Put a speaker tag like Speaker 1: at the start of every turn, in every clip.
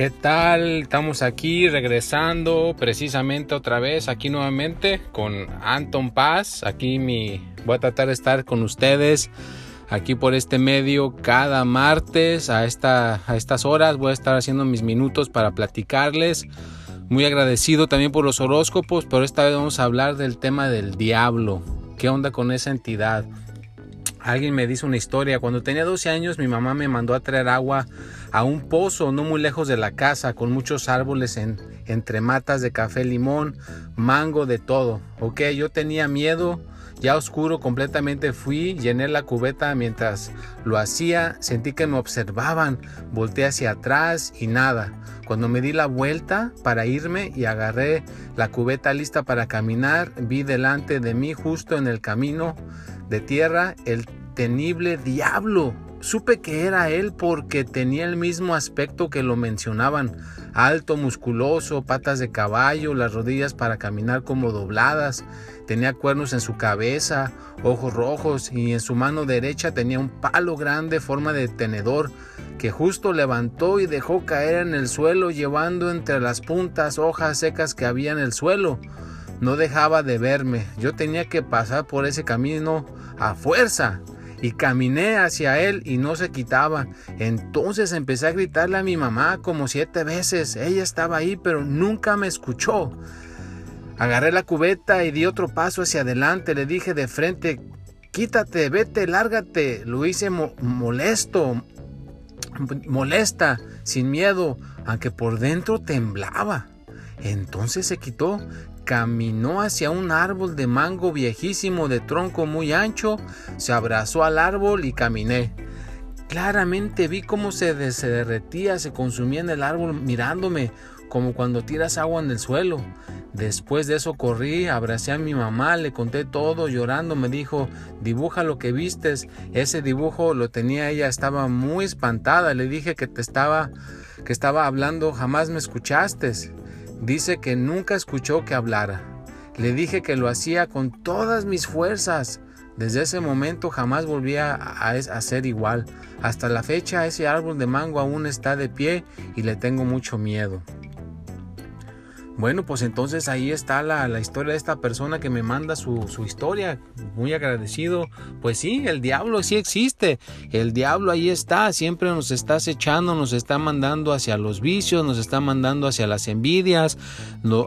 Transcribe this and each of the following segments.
Speaker 1: ¿Qué tal? Estamos aquí regresando precisamente otra vez aquí nuevamente con Anton Paz. Aquí mi voy a tratar de estar con ustedes aquí por este medio cada martes a, a estas horas. Voy a estar haciendo mis minutos para platicarles. Muy agradecido también por los horóscopos, pero esta vez vamos a hablar del tema del diablo. ¿Qué onda con esa entidad? Alguien me dice una historia. Cuando tenía 12 años mi mamá me mandó a traer agua a un pozo no muy lejos de la casa con muchos árboles en, entre matas de café, limón, mango, de todo. Ok, yo tenía miedo. Ya oscuro completamente fui, llené la cubeta mientras lo hacía, sentí que me observaban, volteé hacia atrás y nada. Cuando me di la vuelta para irme y agarré la cubeta lista para caminar, vi delante de mí justo en el camino de tierra el diablo. Supe que era él porque tenía el mismo aspecto que lo mencionaban, alto, musculoso, patas de caballo, las rodillas para caminar como dobladas, tenía cuernos en su cabeza, ojos rojos y en su mano derecha tenía un palo grande forma de tenedor que justo levantó y dejó caer en el suelo llevando entre las puntas hojas secas que había en el suelo. No dejaba de verme, yo tenía que pasar por ese camino a fuerza y caminé hacia él y no se quitaba. Entonces empecé a gritarle a mi mamá como siete veces. Ella estaba ahí, pero nunca me escuchó. Agarré la cubeta y di otro paso hacia adelante. Le dije de frente, quítate, vete, lárgate. Lo hice molesto, molesta, sin miedo, aunque por dentro temblaba. Entonces se quitó caminó hacia un árbol de mango viejísimo de tronco muy ancho, se abrazó al árbol y caminé. Claramente vi cómo se, derretía, se consumía en el árbol mirándome, como cuando tiras agua en el suelo. Después de eso corrí, abracé a mi mamá, le conté todo, llorando, me dijo, dibuja lo que vistes. Ese dibujo lo tenía ella, estaba muy espantada, le dije que te estaba, que estaba hablando, jamás me escuchaste. Dice que nunca escuchó que hablara. Le dije que lo hacía con todas mis fuerzas. Desde ese momento jamás volví a, a, ser igual. Hasta la fecha ese árbol de mango aún está de pie y le tengo mucho miedo. Bueno, pues entonces ahí está la, historia de esta persona que me manda su, su, historia. Muy agradecido. Pues sí, el diablo sí existe. El diablo ahí está. Siempre nos está acechando, nos está mandando hacia los vicios, nos está mandando hacia las envidias.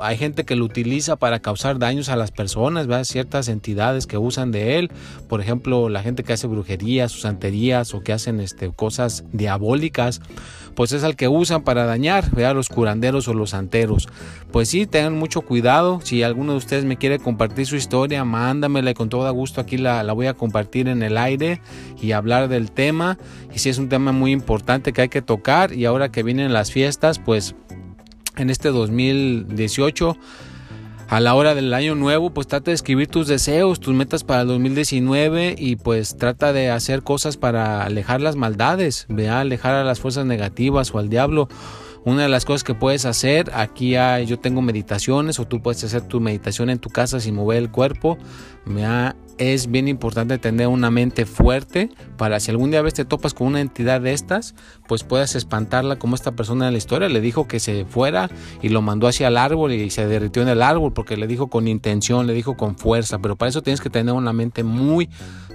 Speaker 1: Hay gente que lo utiliza para causar daños a las personas, ¿verdad? ciertas entidades que usan de él. Por ejemplo, la gente que hace brujerías santerías o que hacen este, cosas diabólicas pues es al que usan para dañar, vea los curanderos o los santeros. Pues sí, tengan mucho cuidado. Si alguno de ustedes me quiere compartir su historia, mándamela y con todo gusto aquí la, la voy a compartir en el aire y hablar del tema. Y si es un tema muy importante que hay que tocar y ahora que vienen las fiestas, pues en este 2018 a la hora del año nuevo, pues trata de escribir tus deseos, tus metas para el 2019 y pues trata de hacer cosas para alejar las maldades, vea, alejar a las fuerzas negativas o al diablo. Una de las cosas que puedes hacer, aquí hay, yo tengo meditaciones o tú puedes hacer tu meditación en tu casa sin mover el cuerpo. Vea, es bien importante tener una mente fuerte para si algún día ves te topas con una entidad de estas, pues puedas espantarla como esta persona en la historia le dijo que se fuera y lo mandó hacia el árbol y se derritió en el árbol porque le dijo con intención, le dijo con fuerza, pero para eso tienes que tener una mente muy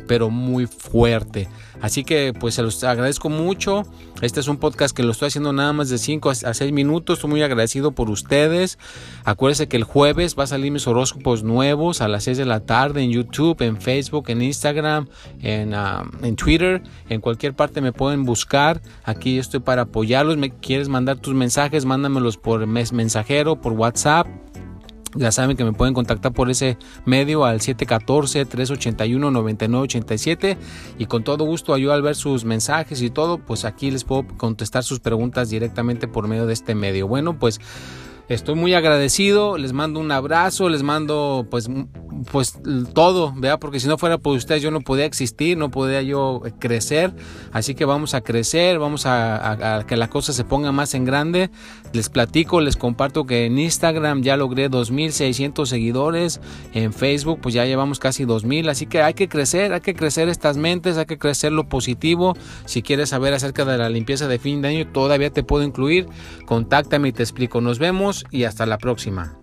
Speaker 1: pero muy fuerte. Así que pues se los agradezco mucho. Este es un podcast que lo estoy haciendo nada más de 5 a 6 minutos. Estoy muy agradecido por ustedes. Acuérdense que el jueves va a salir mis horóscopos nuevos a las 6 de la tarde en YouTube, Facebook, en Instagram, en, en Twitter. En cualquier parte me pueden buscar. Aquí estoy para apoyarlos. Me quieres mandar tus mensajes, mándamelos por mensajero, por WhatsApp. Ya saben que me pueden contactar por ese medio al 714-381-9987 y con todo gusto ayudo al ver sus mensajes y todo, pues aquí les puedo contestar sus preguntas directamente por medio de este medio. Bueno, pues estoy muy agradecido, les mando un abrazo, les mando pues pues todo, vea, porque si no fuera por ustedes yo no podía existir, no podía yo crecer, así que vamos a crecer, vamos a, que la cosa se ponga más en grande. Les platico, les comparto que en Instagram ya logré 2600 seguidores, en Facebook pues ya llevamos casi 2000, así que hay que crecer, hay que crecer estas mentes, hay que crecer lo positivo. Si quieres saber acerca de la limpieza de fin de año, todavía te puedo incluir, contáctame y te explico. Nos vemos y hasta la próxima.